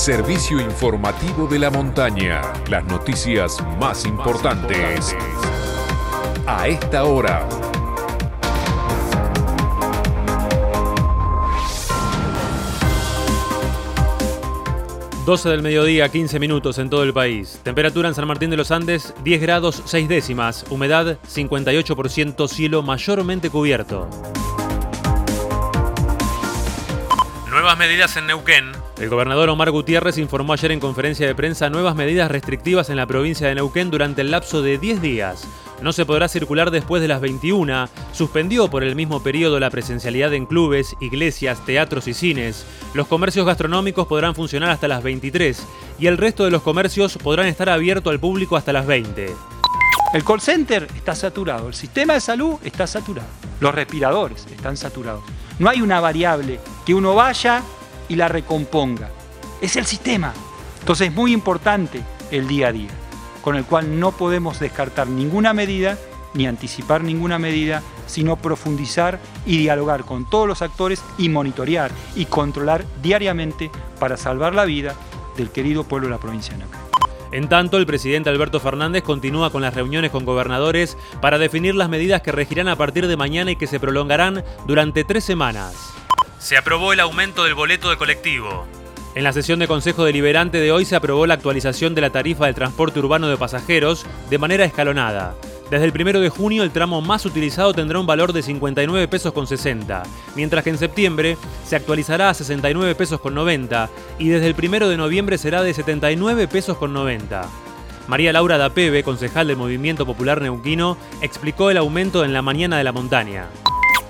servicio informativo de la montaña. Las noticias más importantes a esta hora. 12 del mediodía, 15 minutos en todo el país. Temperatura en San Martín de los Andes, 10 grados 6 décimas. Humedad, 58%, cielo mayormente cubierto. Medidas en Neuquén. El gobernador Omar Gutiérrez informó ayer en conferencia de prensa nuevas medidas restrictivas en la provincia de Neuquén durante el lapso de 10 días no se podrá circular después de las 21, suspendió por el mismo periodo la presencialidad en clubes, iglesias, teatros y cines, los comercios gastronómicos podrán funcionar hasta las 23 y el resto de los comercios podrán estar abiertos al público hasta las 20. El call center está saturado, el sistema de salud está saturado, los respiradores están saturados. No hay una variable que uno vaya y la recomponga. Es el sistema. Entonces es muy importante el día a día con el cual no podemos descartar ninguna medida ni anticipar ninguna medida, sino profundizar y dialogar con todos los actores y monitorear y controlar diariamente para salvar la vida del querido pueblo de la provincia de Neuquén. En tanto, el presidente Alberto Fernández continúa con las reuniones con gobernadores para definir las medidas que regirán a partir de mañana y que se prolongarán durante tres semanas. Se aprobó el aumento del boleto de colectivo. En la sesión de Consejo Deliberante de hoy se aprobó la actualización de la tarifa del transporte urbano de pasajeros de manera escalonada. Desde el 1 de junio el tramo más utilizado tendrá un valor de 59 pesos con 60, mientras que en septiembre se actualizará a 69 pesos con 90 y desde el 1 de noviembre será de 79 pesos con 90. María Laura Dapebe, concejal del Movimiento Popular Neuquino, explicó el aumento en la mañana de la montaña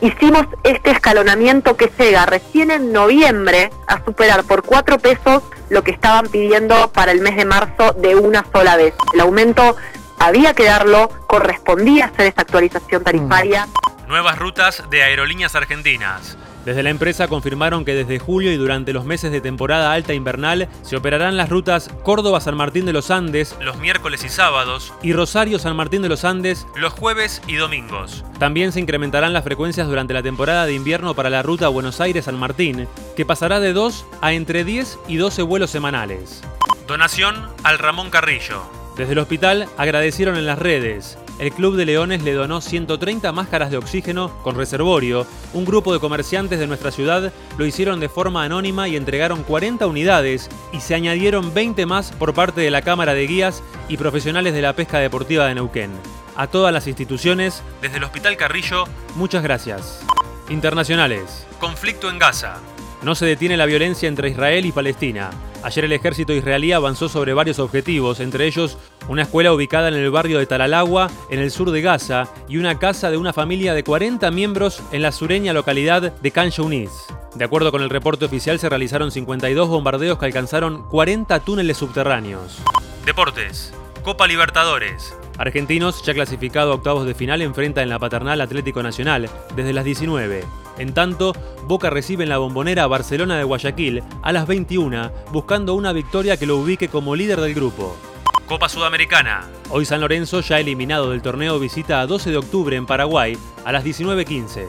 hicimos este escalonamiento que llega recién en noviembre a superar por cuatro pesos lo que estaban pidiendo para el mes de marzo de una sola vez. El aumento había que darlo, correspondía hacer esta actualización tarifaria. Nuevas rutas de aerolíneas argentinas. Desde la empresa confirmaron que desde julio y durante los meses de temporada alta invernal se operarán las rutas Córdoba-San Martín de los Andes los miércoles y sábados y Rosario-San Martín de los Andes los jueves y domingos. También se incrementarán las frecuencias durante la temporada de invierno para la ruta Buenos Aires-San Martín, que pasará de 2 a entre 10 y 12 vuelos semanales. Donación al Ramón Carrillo. Desde el hospital agradecieron en las redes el Club de Leones le donó 130 máscaras de oxígeno con reservorio. Un grupo de comerciantes de nuestra ciudad lo hicieron de forma anónima y entregaron 40 unidades y se añadieron 20 más por parte de la Cámara de Guías y profesionales de la pesca deportiva de Neuquén. A todas las instituciones, desde el Hospital Carrillo, muchas gracias. Internacionales. Conflicto en Gaza. No se detiene la violencia entre Israel y Palestina. Ayer el ejército israelí avanzó sobre varios objetivos, entre ellos una escuela ubicada en el barrio de Talalagua, en el sur de Gaza, y una casa de una familia de 40 miembros en la sureña localidad de Khan Younis. De acuerdo con el reporte oficial, se realizaron 52 bombardeos que alcanzaron 40 túneles subterráneos. Deportes. Copa Libertadores. Argentinos, ya clasificado a octavos de final, enfrenta en la paternal Atlético Nacional desde las 19. En tanto, Boca recibe en la bombonera a Barcelona de Guayaquil a las 21, buscando una victoria que lo ubique como líder del grupo. Copa Sudamericana. Hoy San Lorenzo, ya eliminado del torneo, visita a 12 de octubre en Paraguay a las 19.15.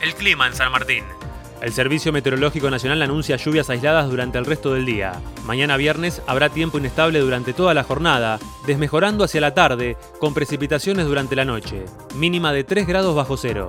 El clima en San Martín. El Servicio Meteorológico Nacional anuncia lluvias aisladas durante el resto del día. Mañana viernes habrá tiempo inestable durante toda la jornada, desmejorando hacia la tarde, con precipitaciones durante la noche. Mínima de 3 grados bajo cero.